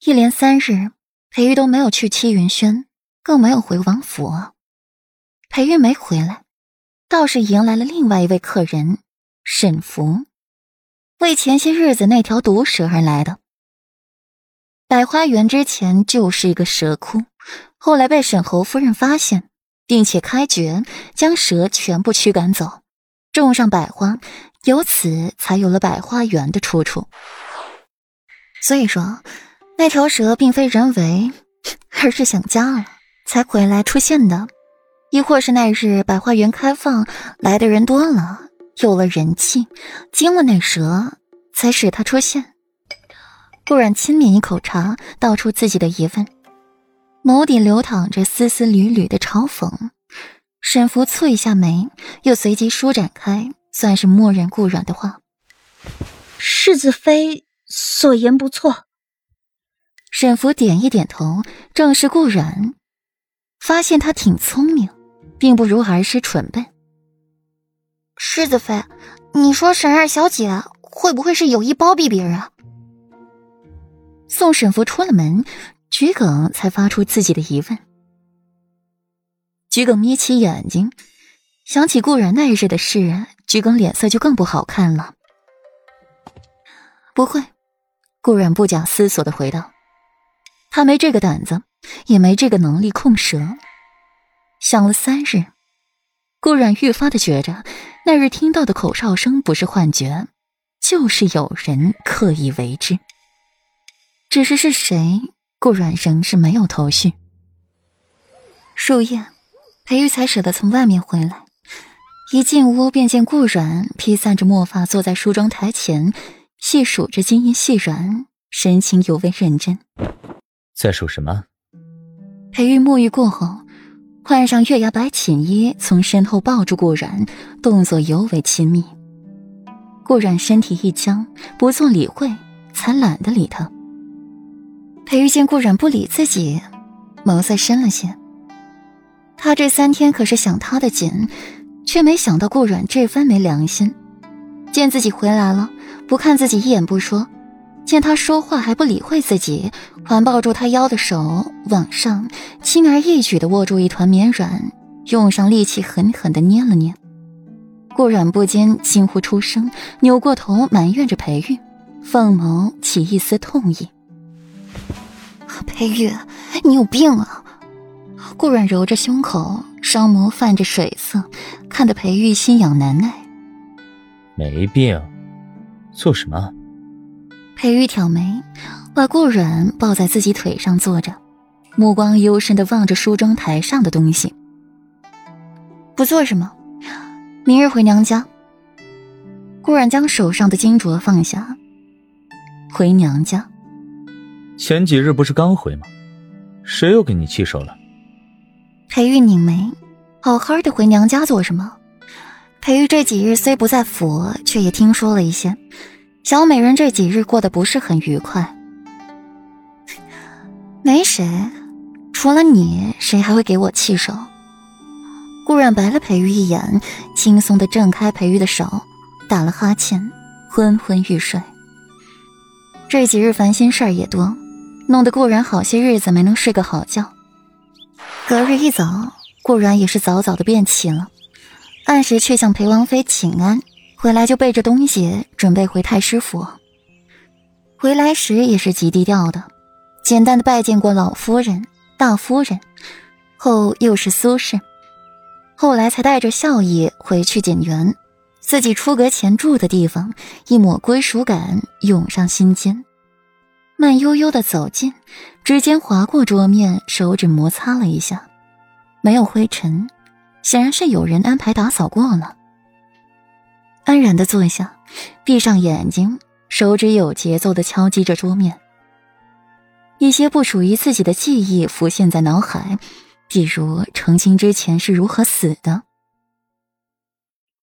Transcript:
一连三日，裴玉都没有去七云轩，更没有回王府。裴玉没回来，倒是迎来了另外一位客人沈福，为前些日子那条毒蛇而来的。百花园之前就是一个蛇窟，后来被沈侯夫人发现，并且开掘将蛇全部驱赶走，种上百花，由此才有了百花园的出处。所以说。那条蛇并非人为，而是想家了才回来出现的，亦或是那日百花园开放来的人多了，有了人气，惊了那蛇，才使它出现。顾然轻抿一口茶，道出自己的疑问，眸底流淌着丝丝缕缕的嘲讽。沈福蹙一下眉，又随即舒展开，算是默认顾软的话。世子妃所言不错。沈福点一点头，正是顾然，发现他挺聪明，并不如儿时蠢笨。世子妃，你说沈二小姐会不会是有意包庇别人？送沈福出了门，桔梗才发出自己的疑问。桔梗眯起眼睛，想起顾然那日的事，桔梗脸色就更不好看了。不会，顾然不假思索的回道。他没这个胆子，也没这个能力控蛇。想了三日，顾然愈发的觉着，那日听到的口哨声不是幻觉，就是有人刻意为之。只是是谁，顾然仍是没有头绪。入夜，裴玉才舍得从外面回来，一进屋便见顾然披散着墨发，坐在梳妆台前，细数着金银细软，神情尤为认真。在数什么？裴玉沐浴过后，换上月牙白寝衣，从身后抱住顾然，动作尤为亲密。顾然身体一僵，不做理会，才懒得理他。裴玉见顾然不理自己，眸色深了些。他这三天可是想他的紧，却没想到顾然这番没良心，见自己回来了，不看自己一眼不说。见他说话还不理会自己，环抱住他腰的手往上轻而易举地握住一团绵软，用上力气狠狠地捏了捏。顾软不禁惊呼出声，扭过头埋怨着裴玉，凤眸起一丝痛意：“裴玉，你有病啊！”顾软揉着胸口，双眸泛着水色，看得裴玉心痒难耐。没病，做什么？裴玉挑眉，把顾软抱在自己腿上坐着，目光幽深的望着梳妆台上的东西。不做什么，明日回娘家。顾软将手上的金镯放下，回娘家。前几日不是刚回吗？谁又给你气受了？裴玉拧眉，好好的回娘家做什么？裴玉这几日虽不在府，却也听说了一些。小美人这几日过得不是很愉快，没谁，除了你，谁还会给我气手？顾然白了裴玉一眼，轻松的挣开裴玉的手，打了哈欠，昏昏欲睡。这几日烦心事儿也多，弄得顾然好些日子没能睡个好觉。隔日一早，顾然也是早早的便起了，按时去向裴王妃请安。回来就背着东西准备回太师府。回来时也是极低调的，简单的拜见过老夫人、大夫人，后又是苏氏，后来才带着笑意回去锦园，自己出阁前住的地方，一抹归属感涌上心间，慢悠悠的走近，指尖划过桌面，手指摩擦了一下，没有灰尘，显然是有人安排打扫过了。安然的坐下，闭上眼睛，手指有节奏的敲击着桌面。一些不属于自己的记忆浮现在脑海，比如成亲之前是如何死的，